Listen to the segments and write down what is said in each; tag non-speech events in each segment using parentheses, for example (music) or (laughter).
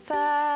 25.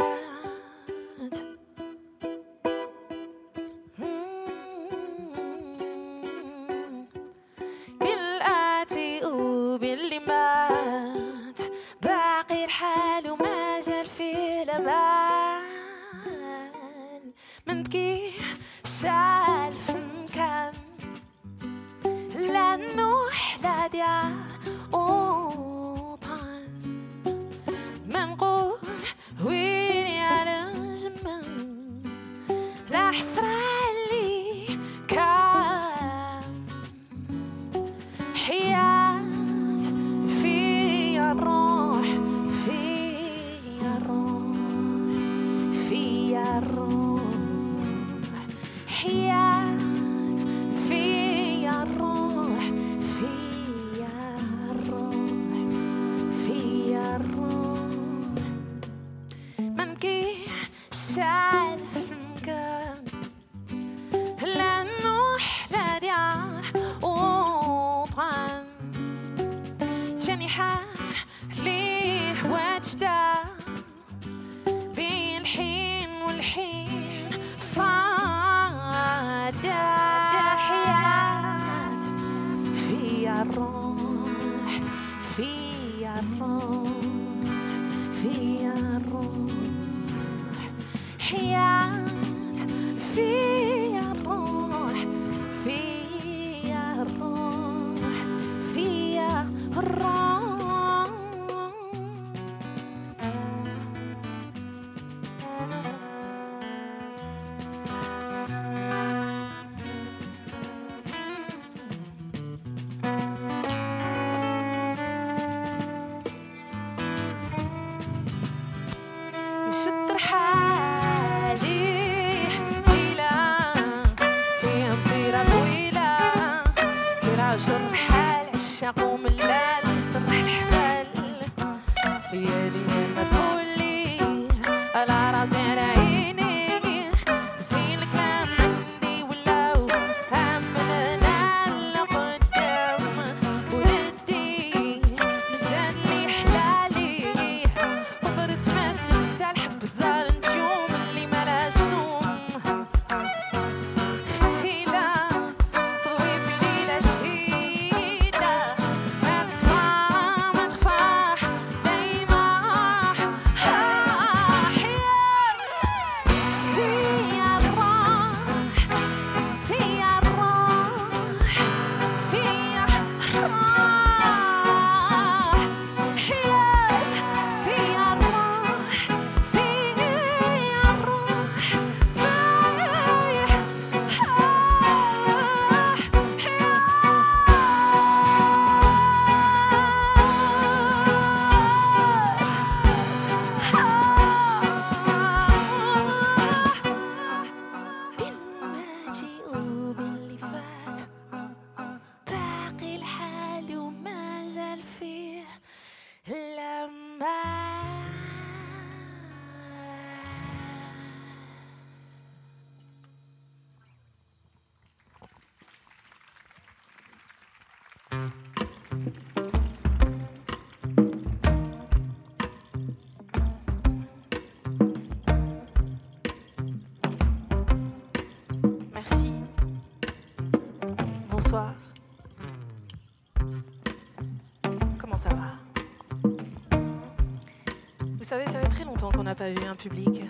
Pas vu un public.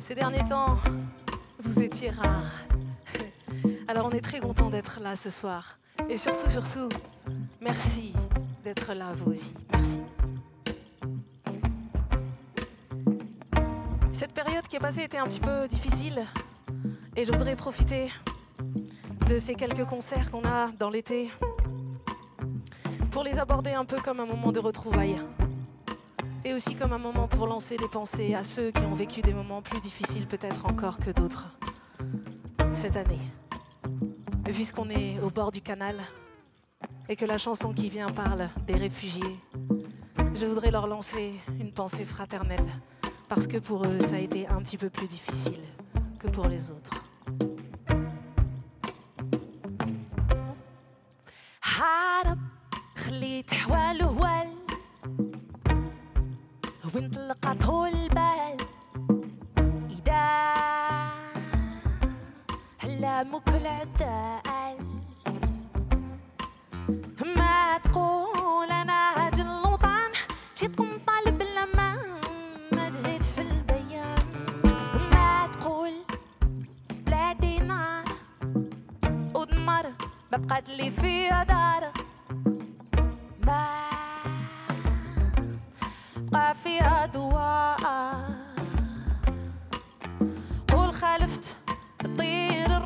Ces derniers temps, vous étiez rares. Alors on est très content d'être là ce soir. Et surtout, surtout, merci d'être là vous aussi. Merci. Cette période qui est passée était un petit peu difficile et je voudrais profiter de ces quelques concerts qu'on a dans l'été pour les aborder un peu comme un moment de retrouvailles et aussi comme un moment pour lancer des pensées à ceux qui ont vécu des moments plus difficiles peut-être encore que d'autres cette année. Et Puisqu'on est au bord du canal et que la chanson qui vient parle des réfugiés, je voudrais leur lancer une pensée fraternelle parce que pour eux, ça a été un petit peu plus difficile que pour les autres. هرب خليت حواله وين وانطلقته البال. إذا هلا مو كل ما تقول أنا أجل وطعم جيت طالب لما ما جيت في البيان. ما تقول بلادي نار ودمر بقات لي فيها دار. في أضواء قول خالفت طير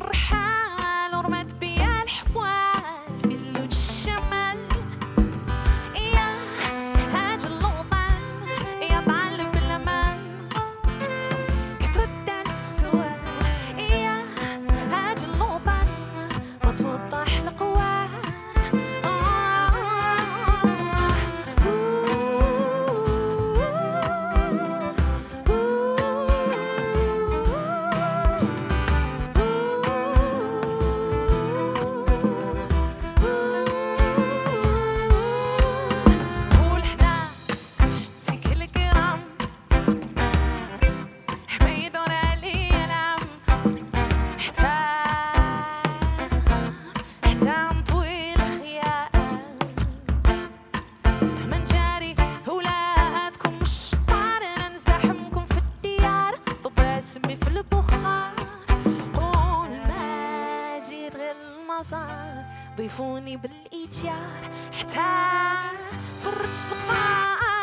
البازار ضيفوني بالإيجار حتى فرجت المار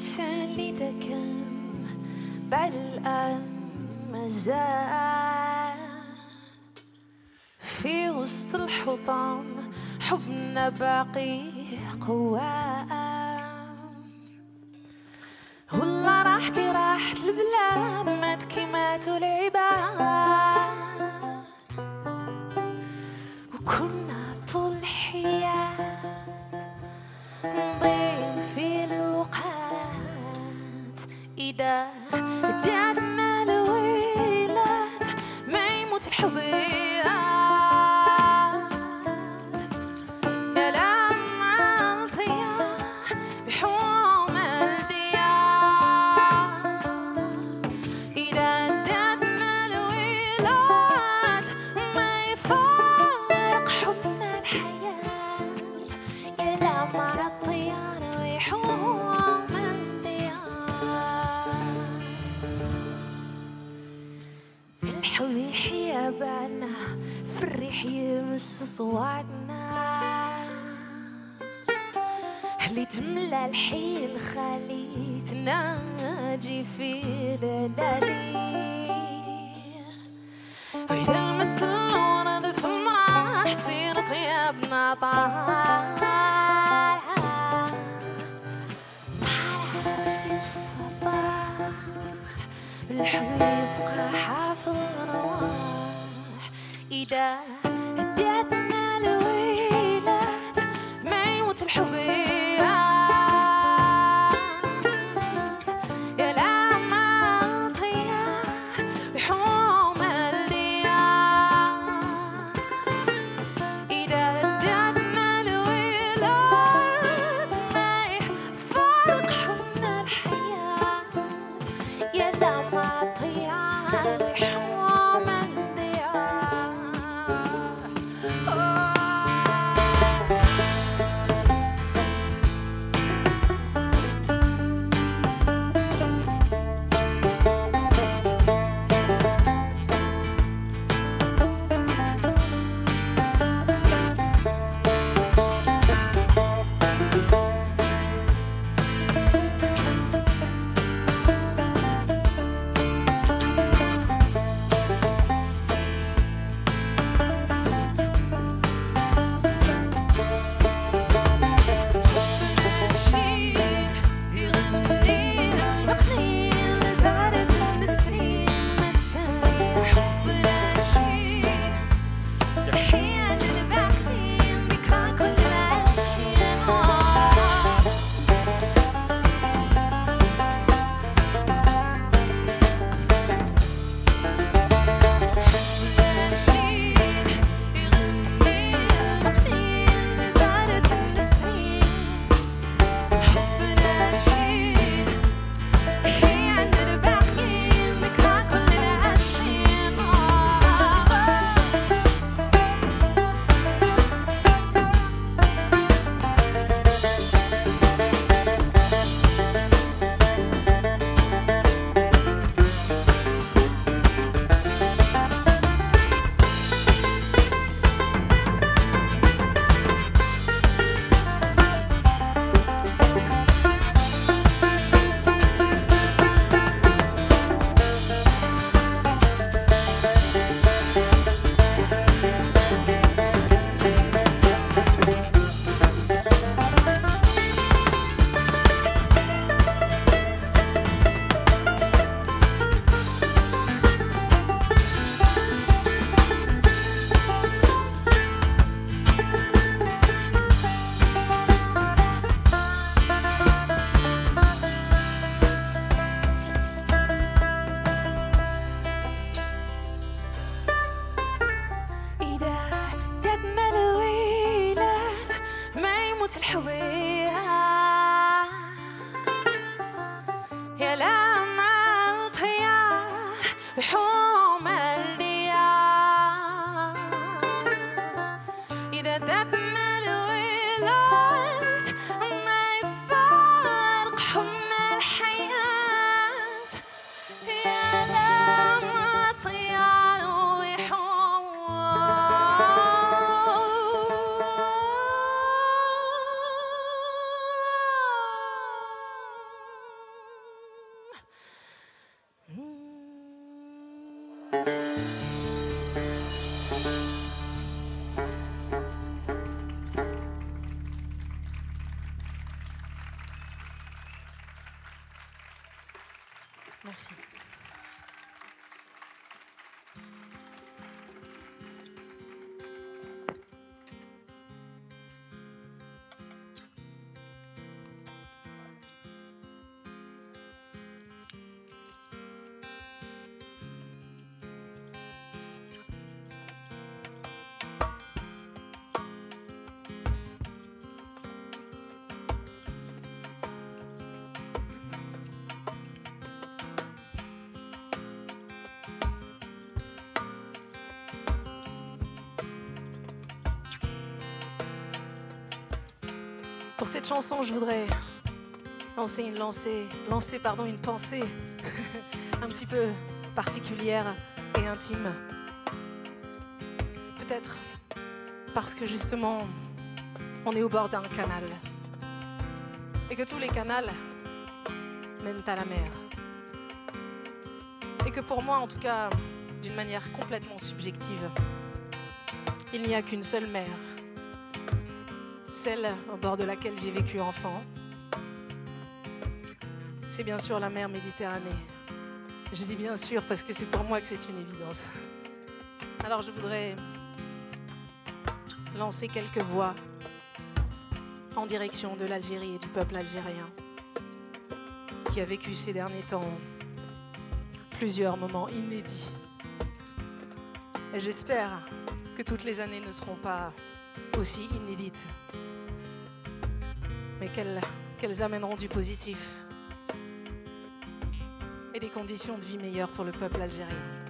عطشان لذكاء بعد الآن مجاعة في وسط الحطام حبنا باقي قوام. والله راح كي راحت البلاد مات كيما العباد. the صوادنا اللي تملى الحيل خليتنا ناجي في لالي وإذا المس ذف المراح سير طيابنا طالعة طالعة في الصباح الحبيب قاحة في الرواح. إذا Pour cette chanson, je voudrais lancer une, lancer, une pensée (laughs) un petit peu particulière et intime. Peut-être parce que justement, on est au bord d'un canal. Et que tous les canals mènent à la mer. Et que pour moi, en tout cas, d'une manière complètement subjective, il n'y a qu'une seule mer celle au bord de laquelle j'ai vécu enfant, c'est bien sûr la mer Méditerranée. Je dis bien sûr parce que c'est pour moi que c'est une évidence. Alors je voudrais lancer quelques voix en direction de l'Algérie et du peuple algérien qui a vécu ces derniers temps plusieurs moments inédits. Et j'espère que toutes les années ne seront pas aussi inédites, mais qu'elles amèneront du positif et des conditions de vie meilleures pour le peuple algérien.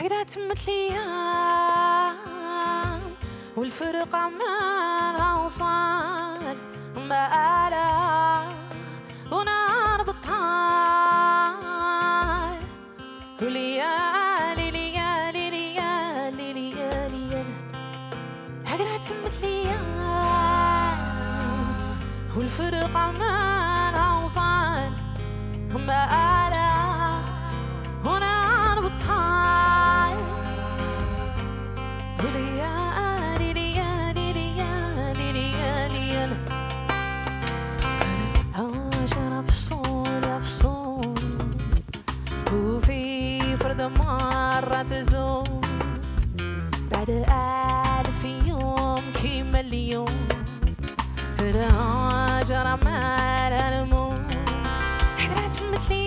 حقرات مثليام والفرق عمالها وصال بقالها ونار الأمطار وليالي ليالي ليالي ليالي تمت ليالي والفرقة ما بعد ألف يوم كيما اليوم الهجرة ما الموت. حكرات مثل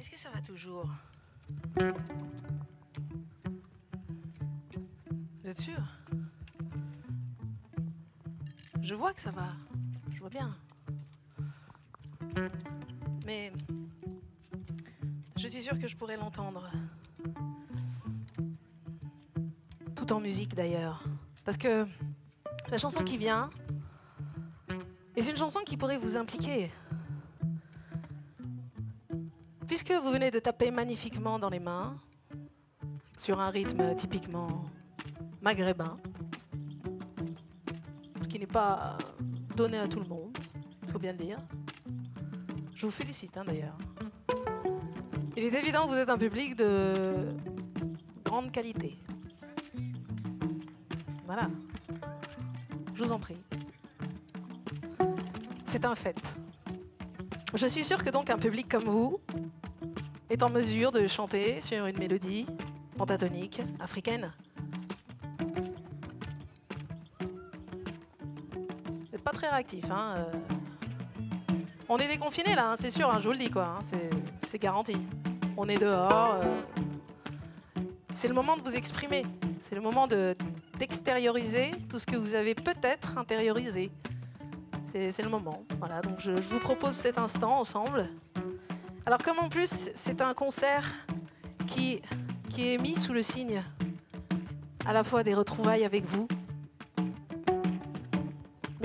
Est-ce que ça va toujours? Je vois que ça va. Je vois bien. Mais je suis sûre que je pourrais l'entendre. Tout en musique d'ailleurs. Parce que la chanson qui vient est une chanson qui pourrait vous impliquer. Puisque vous venez de taper magnifiquement dans les mains, sur un rythme typiquement maghrébin, qui n'est pas donné à tout le monde, il faut bien le dire. Je vous félicite hein, d'ailleurs. Il est évident que vous êtes un public de grande qualité. Voilà. Je vous en prie. C'est un fait. Je suis sûre que donc un public comme vous est en mesure de chanter sur une mélodie pentatonique africaine. Hein euh. On est déconfiné là, hein, c'est sûr, hein, je vous le dis quoi, c'est- garanti. On est dehors. euh. C'est le moment de vous exprimer. C'est le moment de- d'extérioriser tout ce que vous avez peut-être intériorisé. C'est c'est le moment. Voilà, donc je, je vous propose cet instant ensemble. Alors comme en plus c'est un concert qui, qui est mis sous le signe à la fois des retrouvailles avec vous,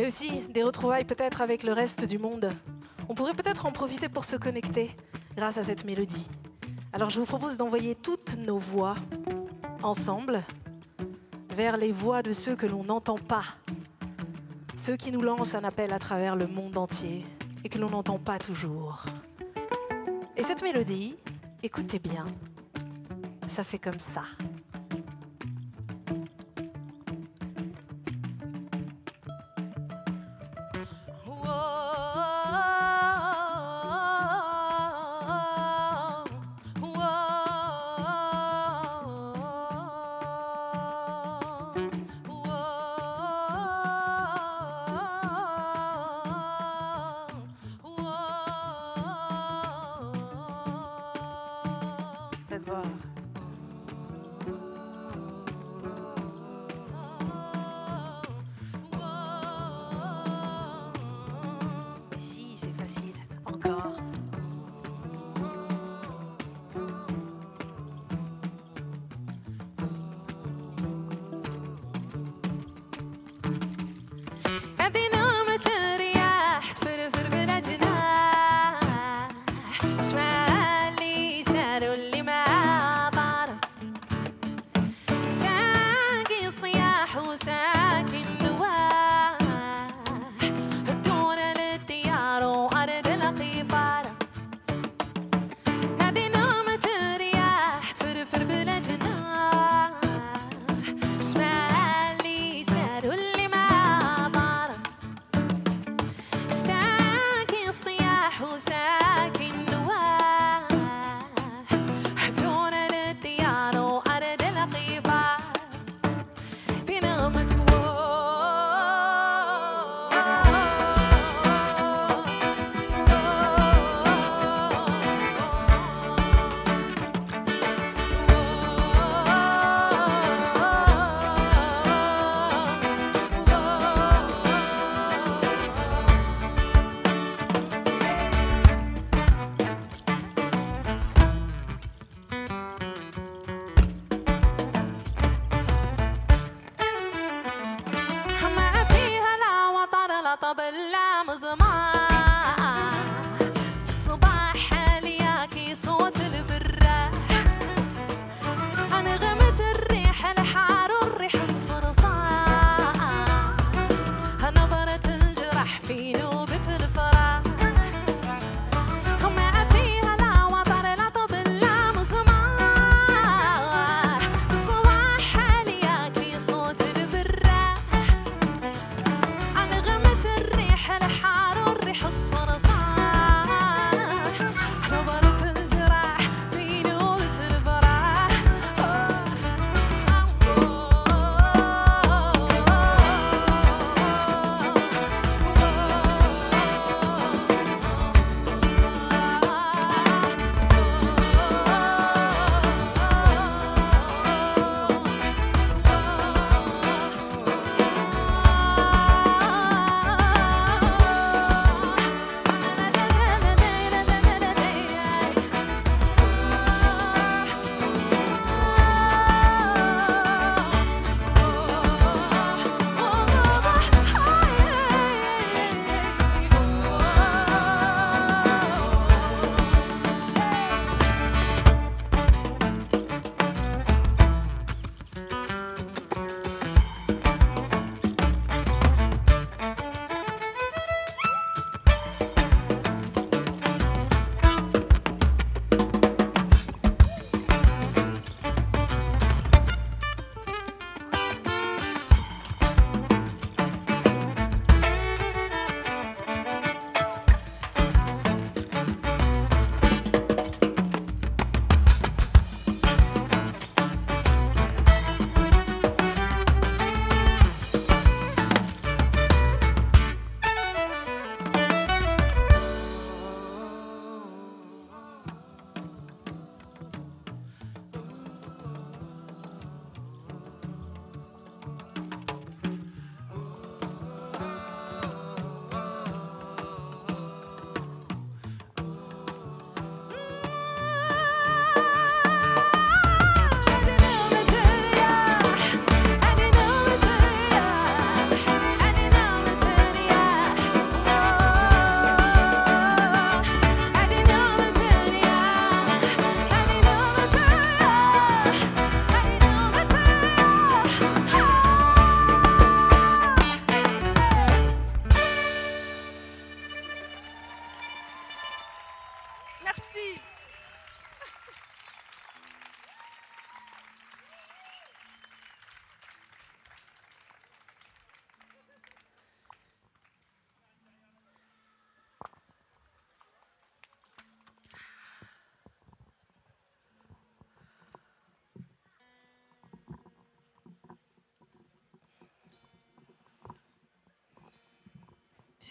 mais aussi des retrouvailles peut-être avec le reste du monde. On pourrait peut-être en profiter pour se connecter grâce à cette mélodie. Alors je vous propose d'envoyer toutes nos voix ensemble vers les voix de ceux que l'on n'entend pas, ceux qui nous lancent un appel à travers le monde entier et que l'on n'entend pas toujours. Et cette mélodie, écoutez bien, ça fait comme ça.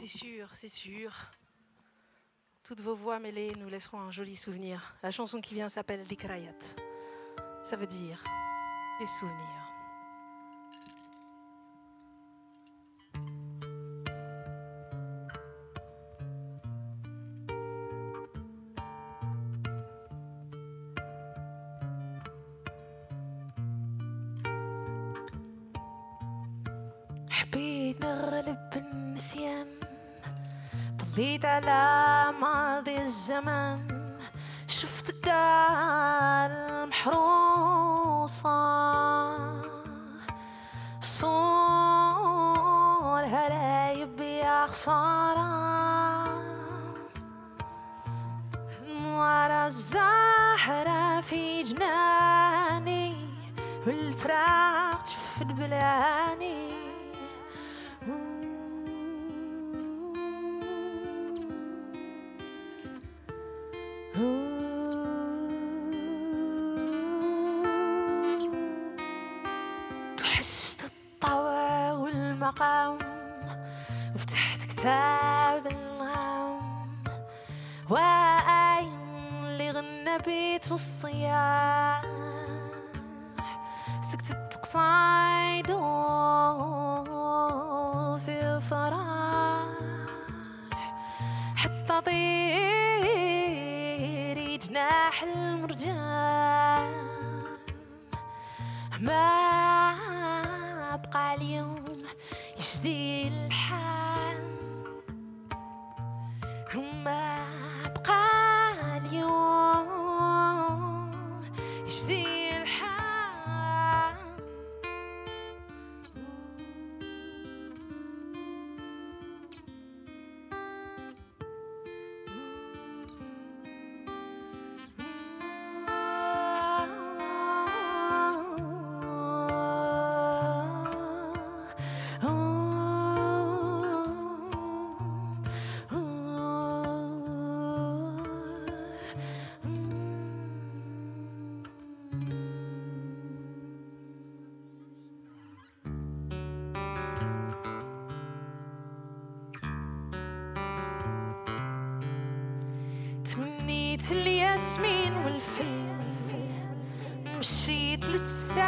C'est sûr, c'est sûr. Toutes vos voix mêlées nous laisseront un joli souvenir. La chanson qui vient s'appelle L'Ikrayat. Ça veut dire des souvenirs. الصياح. سكتت الصياح the مشيت للسما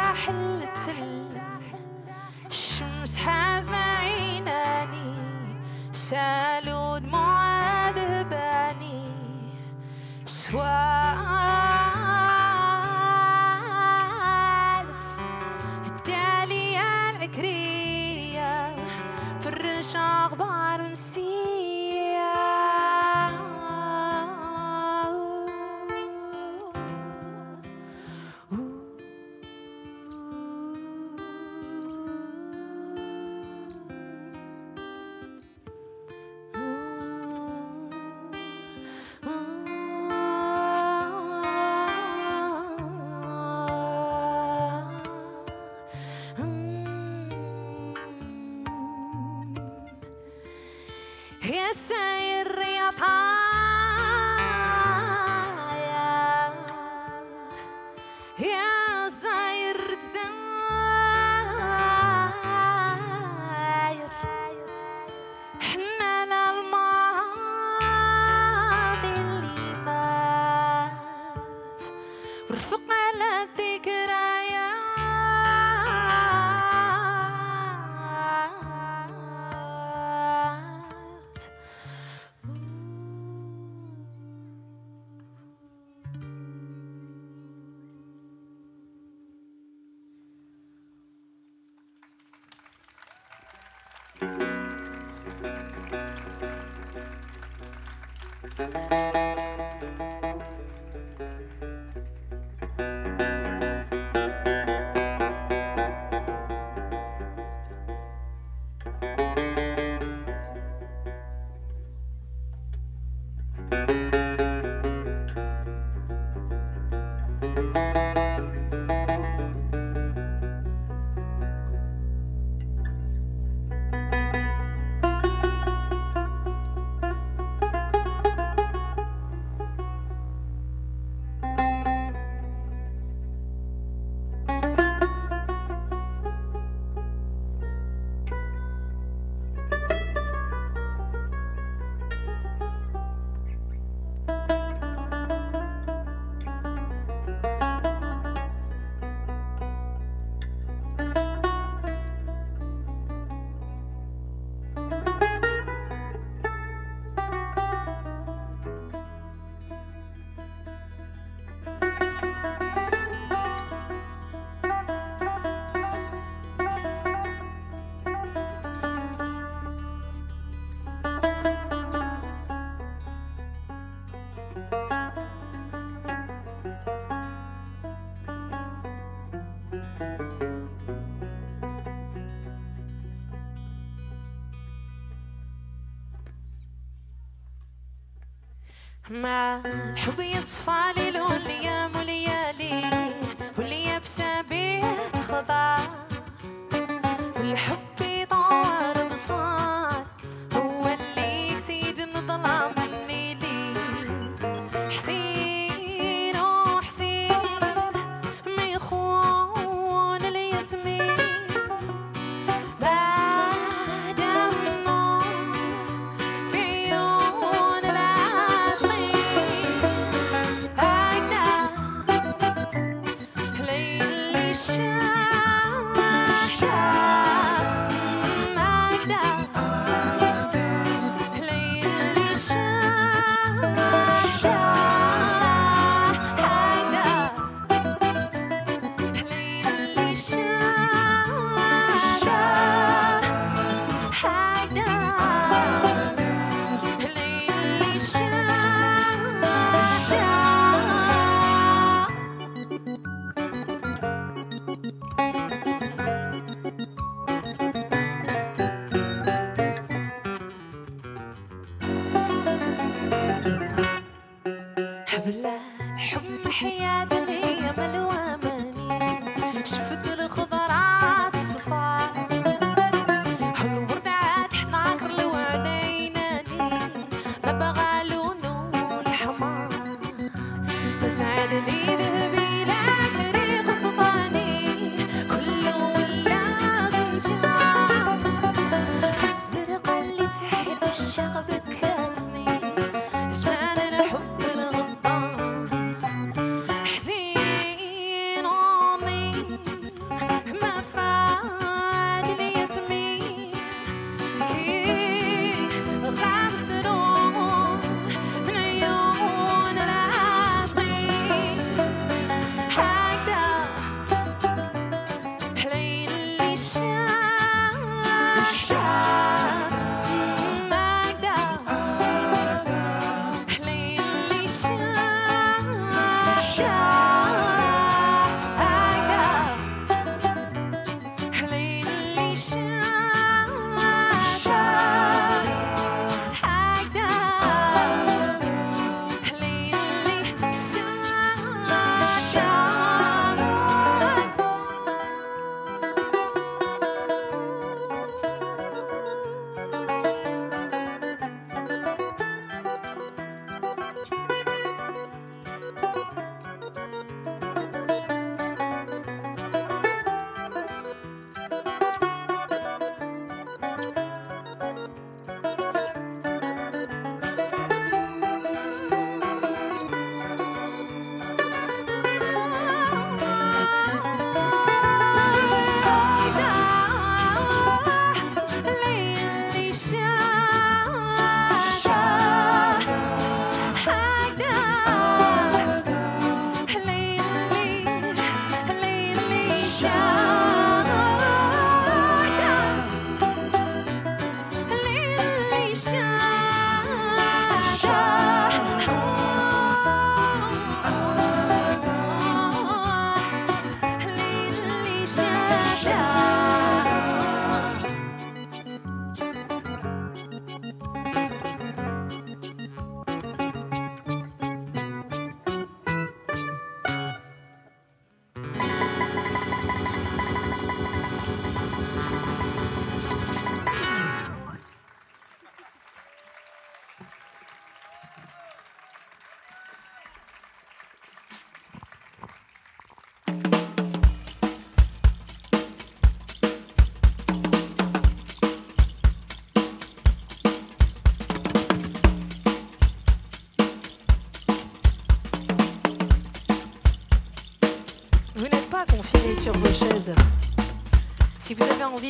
الحب يصفى ليل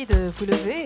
de vous lever,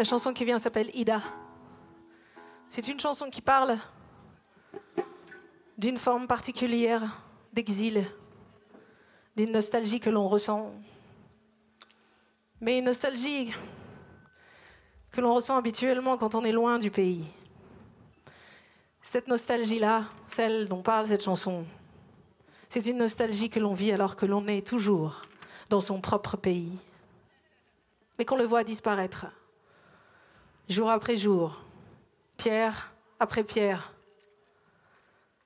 La chanson qui vient s'appelle Ida. C'est une chanson qui parle d'une forme particulière d'exil, d'une nostalgie que l'on ressent, mais une nostalgie que l'on ressent habituellement quand on est loin du pays. Cette nostalgie-là, celle dont parle cette chanson, c'est une nostalgie que l'on vit alors que l'on est toujours dans son propre pays, mais qu'on le voit disparaître jour après jour, pierre après pierre.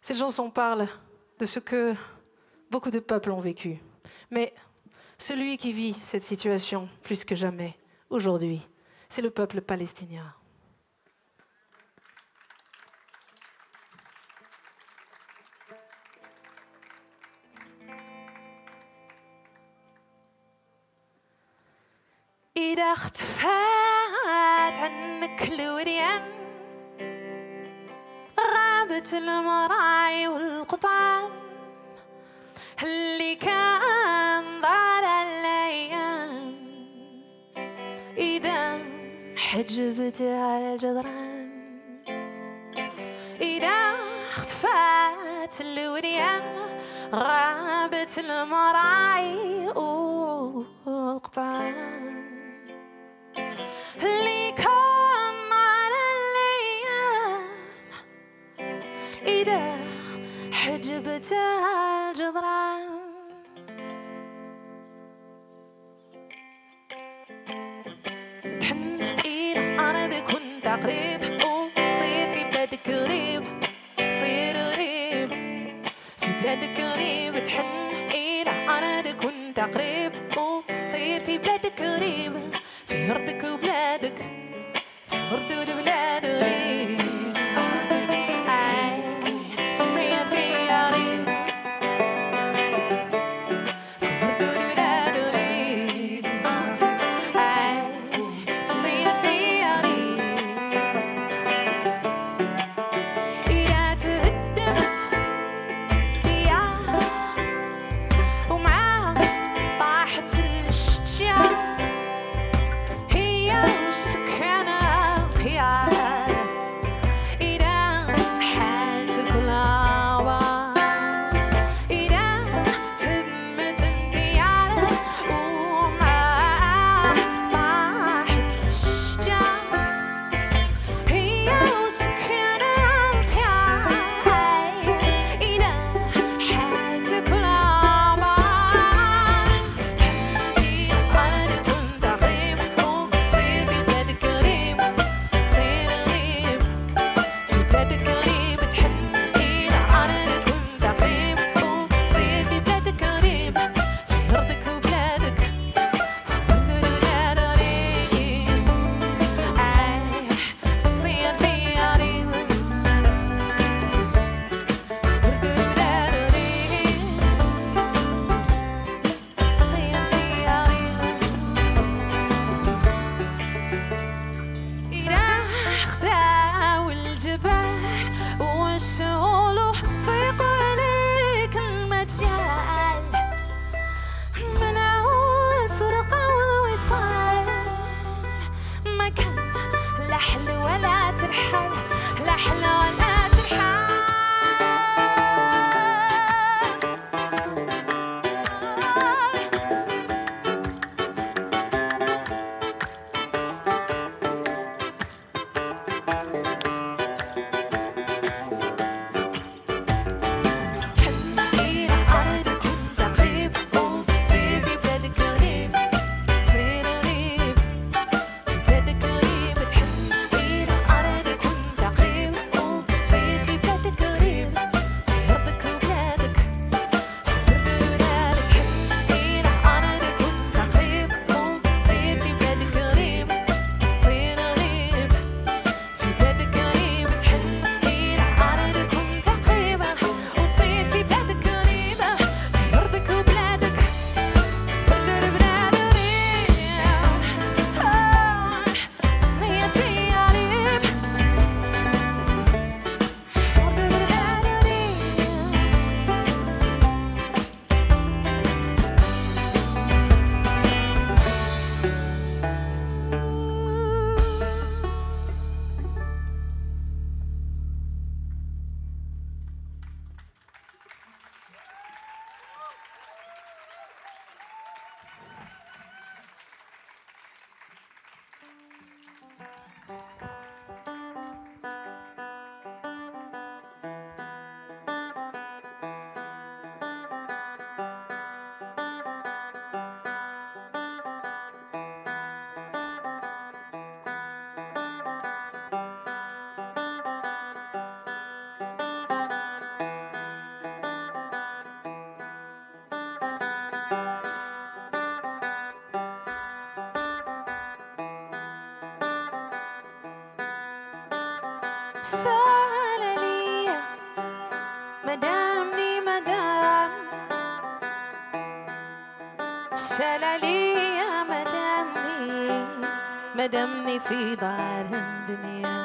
Cette chanson parle de ce que beaucoup de peuples ont vécu. Mais celui qui vit cette situation plus que jamais aujourd'hui, c'est le peuple palestinien. بعيدة اختفات عنك الوديان رابت المراعي والقطعان. اللي كان ضال الأيام. إذا حجبتها الجدران. إذا اختفات الوديان رابت المراعي والقطعان. اللي كان معنا إذا حجبتها الجدران. تحن إلى أنا كنت مدامني في دار الدنيا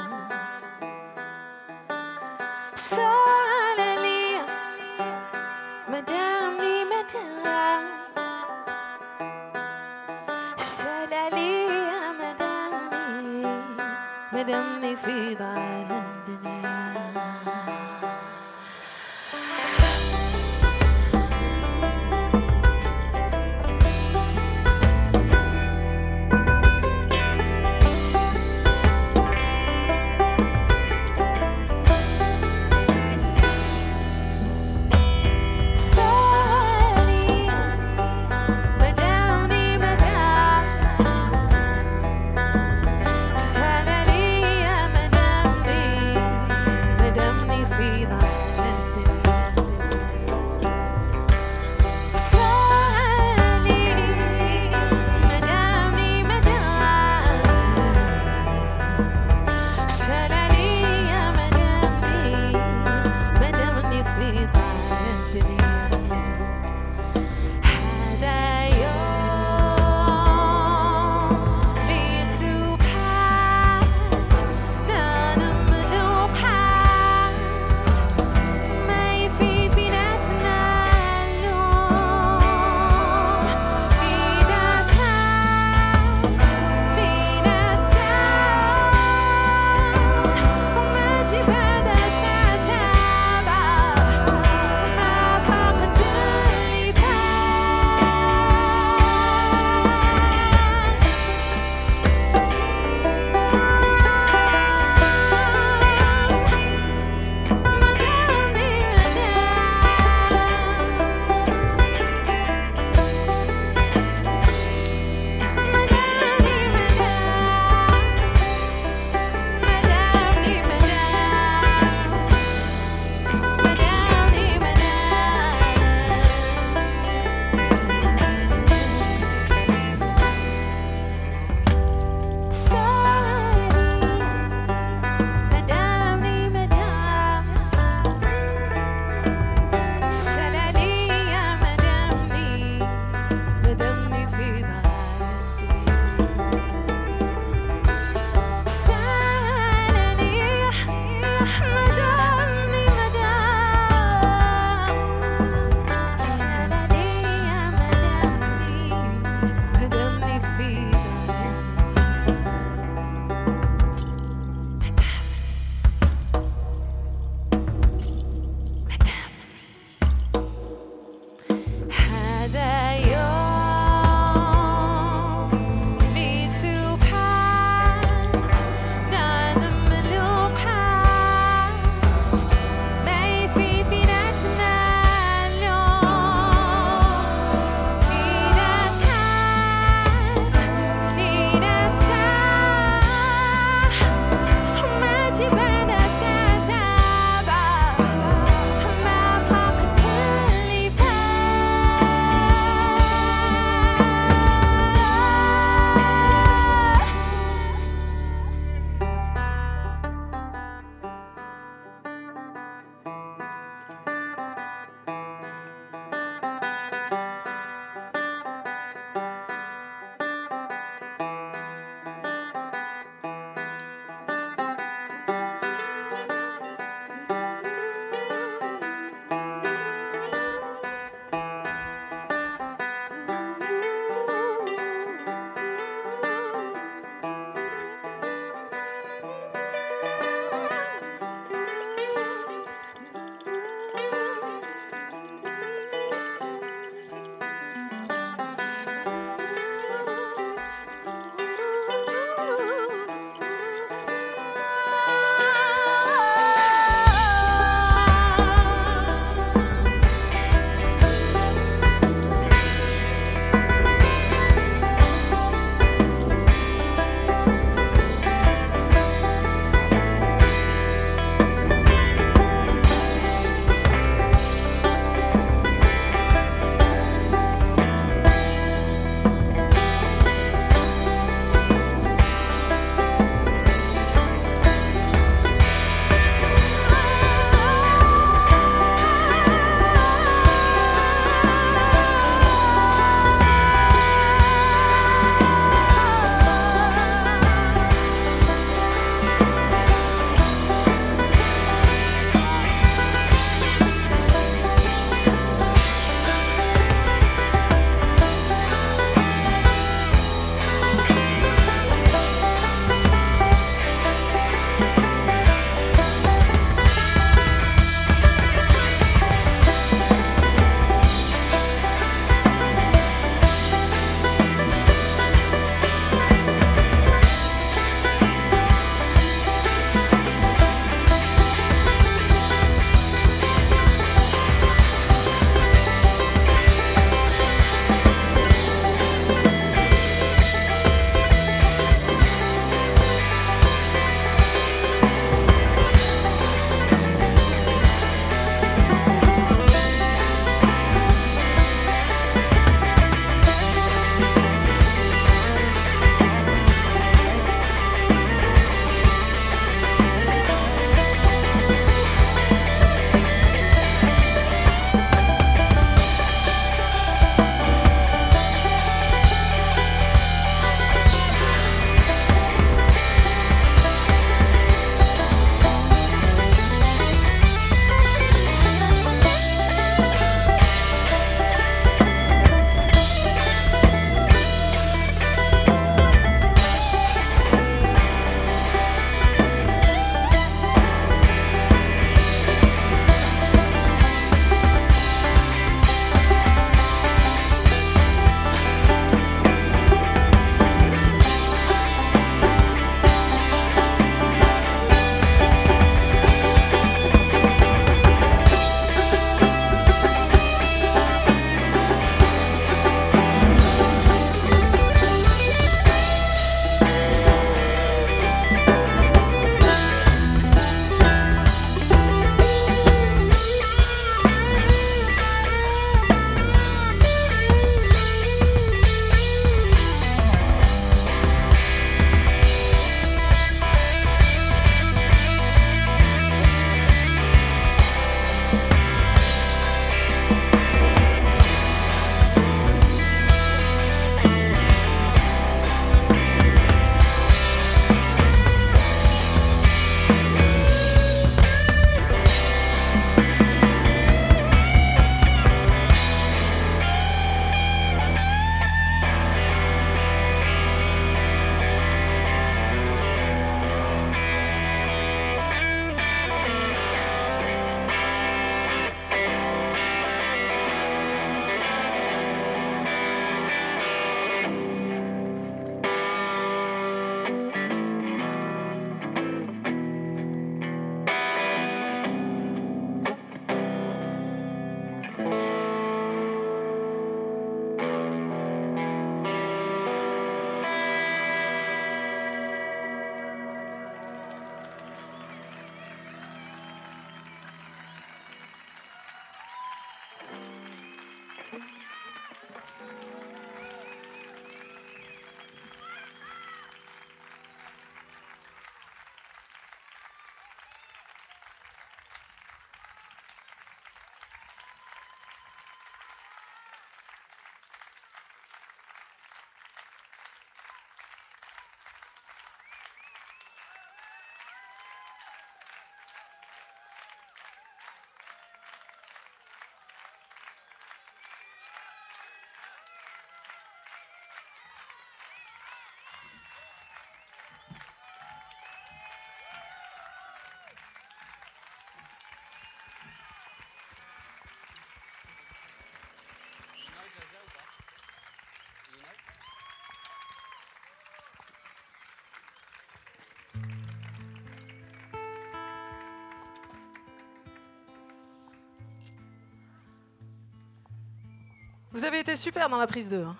Vous avez été super dans la prise 2. hein.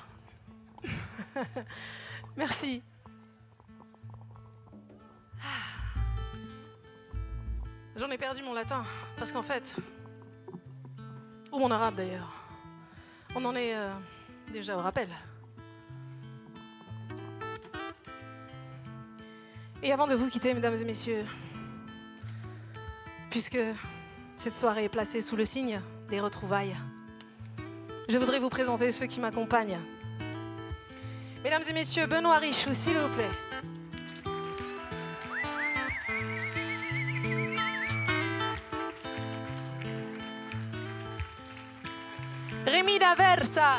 (laughs) Merci. Ah. J'en ai perdu mon latin, parce qu'en fait, ou mon arabe d'ailleurs, on en est euh, déjà au rappel. Et avant de vous quitter, mesdames et messieurs, puisque cette soirée est placée sous le signe des retrouvailles, je voudrais vous présenter ceux qui m'accompagnent. Mesdames et messieurs, Benoît Richou, s'il vous plaît. Rémi Daversa.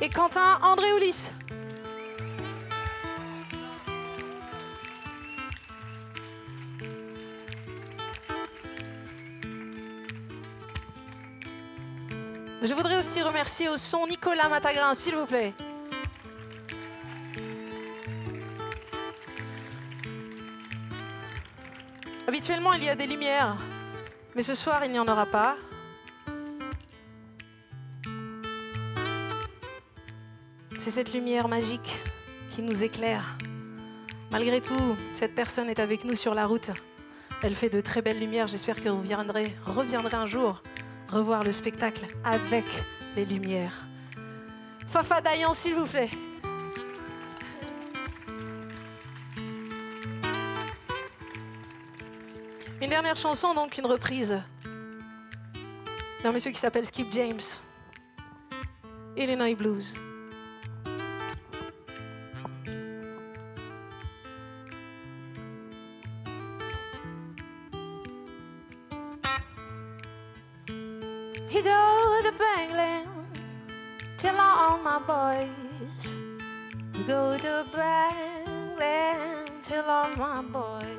Et Quentin André Oulis. Remercier au son Nicolas Matagrin, s'il vous plaît. Habituellement, il y a des lumières, mais ce soir, il n'y en aura pas. C'est cette lumière magique qui nous éclaire. Malgré tout, cette personne est avec nous sur la route. Elle fait de très belles lumières. J'espère que vous viendrez, reviendrez un jour revoir le spectacle avec les lumières. Fafa Dayan, s'il vous plaît. Une dernière chanson, donc une reprise d'un monsieur qui s'appelle Skip James. Illinois Blues. You go bangling till all my boys go to bangling till all my boys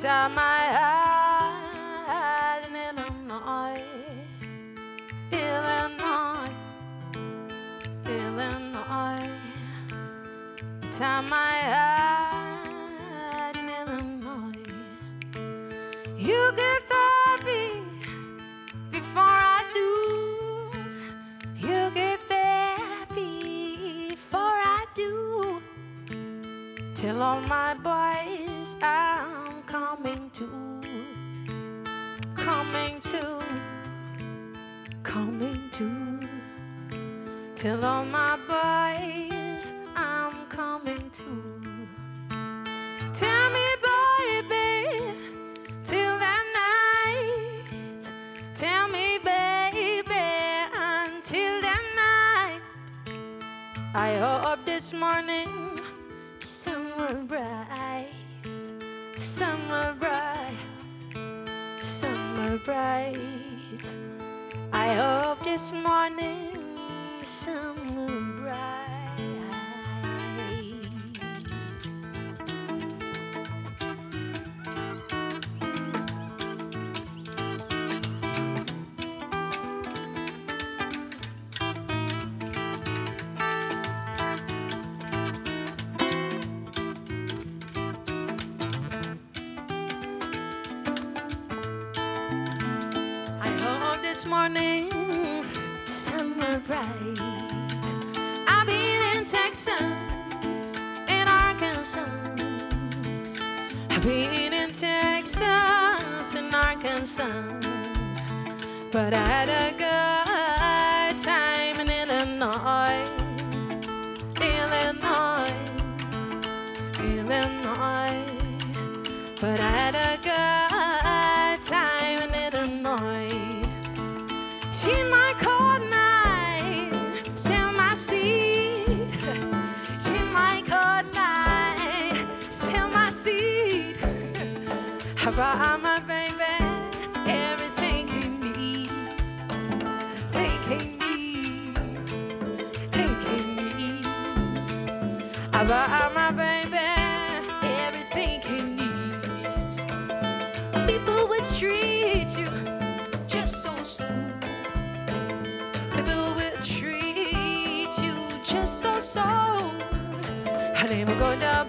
tie my eyes in Illinois, Illinois, Illinois, tie my eyes. Tell all my boys I'm coming to. Tell me, baby, till that night. Tell me, baby, until that night. I hope this morning, summer bright, summer bright, summer bright. I hope this morning, Brought my baby everything he needs. They can need, they can need. I brought my baby everything he needs. People treat you just so smooth. People treat you just so so. I never go to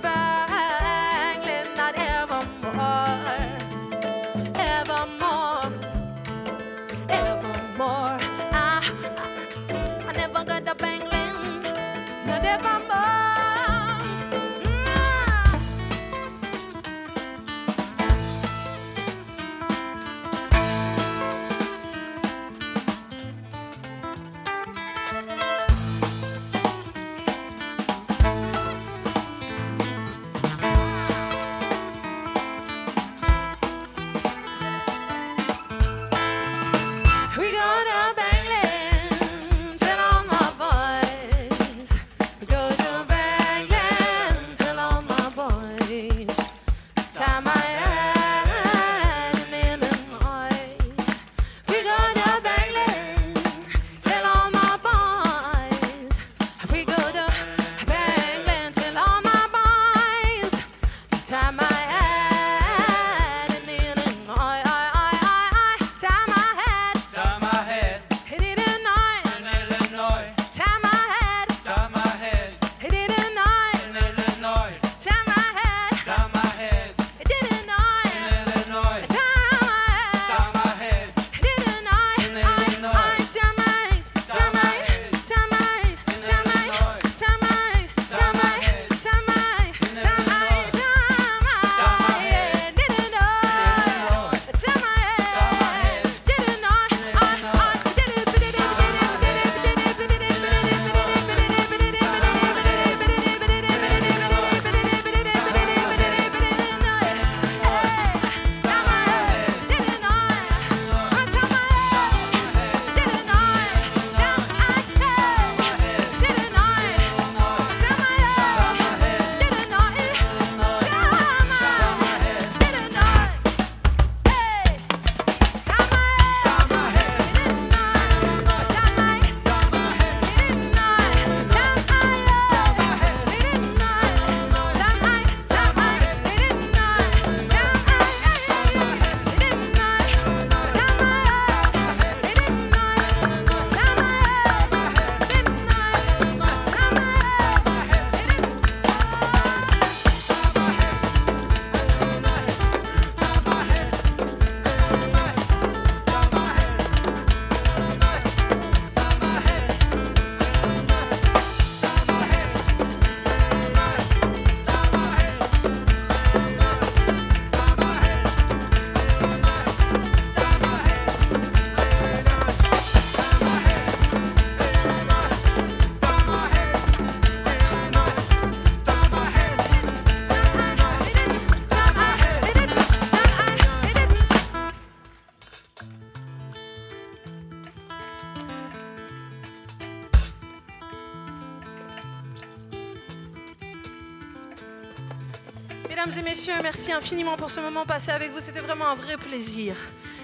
merci infiniment pour ce moment passé avec vous. C'était vraiment un vrai plaisir.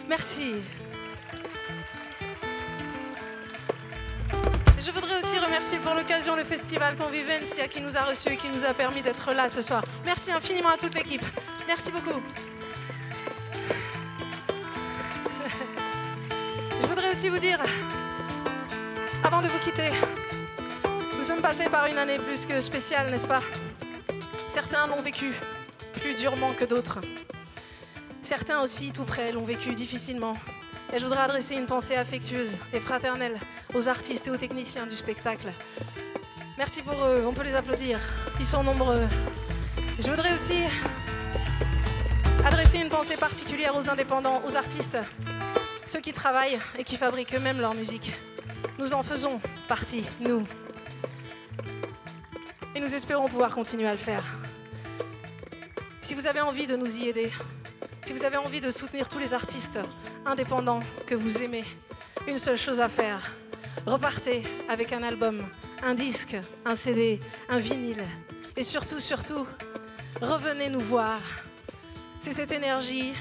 Merci. Je voudrais aussi remercier pour l'occasion le festival Convivencia qui nous a reçus et qui nous a permis d'être là ce soir. Merci infiniment à toute l'équipe. Merci beaucoup. (laughs) Je voudrais aussi vous dire, avant de vous quitter, nous sommes passés par une année plus que spéciale, n'est-ce pas? Certains l'ont vécu durement que d'autres. Certains aussi, tout près, l'ont vécu difficilement. Et je voudrais adresser une pensée affectueuse et fraternelle aux artistes et aux techniciens du spectacle. Merci pour eux, on peut les applaudir. Ils sont nombreux. Je voudrais aussi adresser une pensée particulière aux indépendants, aux artistes, ceux qui travaillent et qui fabriquent eux-mêmes leur musique. Nous en faisons partie, nous. Et nous espérons pouvoir continuer à le faire. Vous avez envie de nous y aider, si vous avez envie de soutenir tous les artistes indépendants que vous aimez, une seule chose à faire, repartez avec un album, un disque, un CD, un vinyle. Et surtout, surtout, revenez nous voir. C'est cette énergie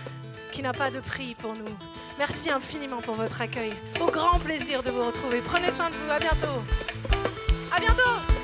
qui n'a pas de prix pour nous. Merci infiniment pour votre accueil. Au grand plaisir de vous retrouver. Prenez soin de vous. À bientôt. À bientôt.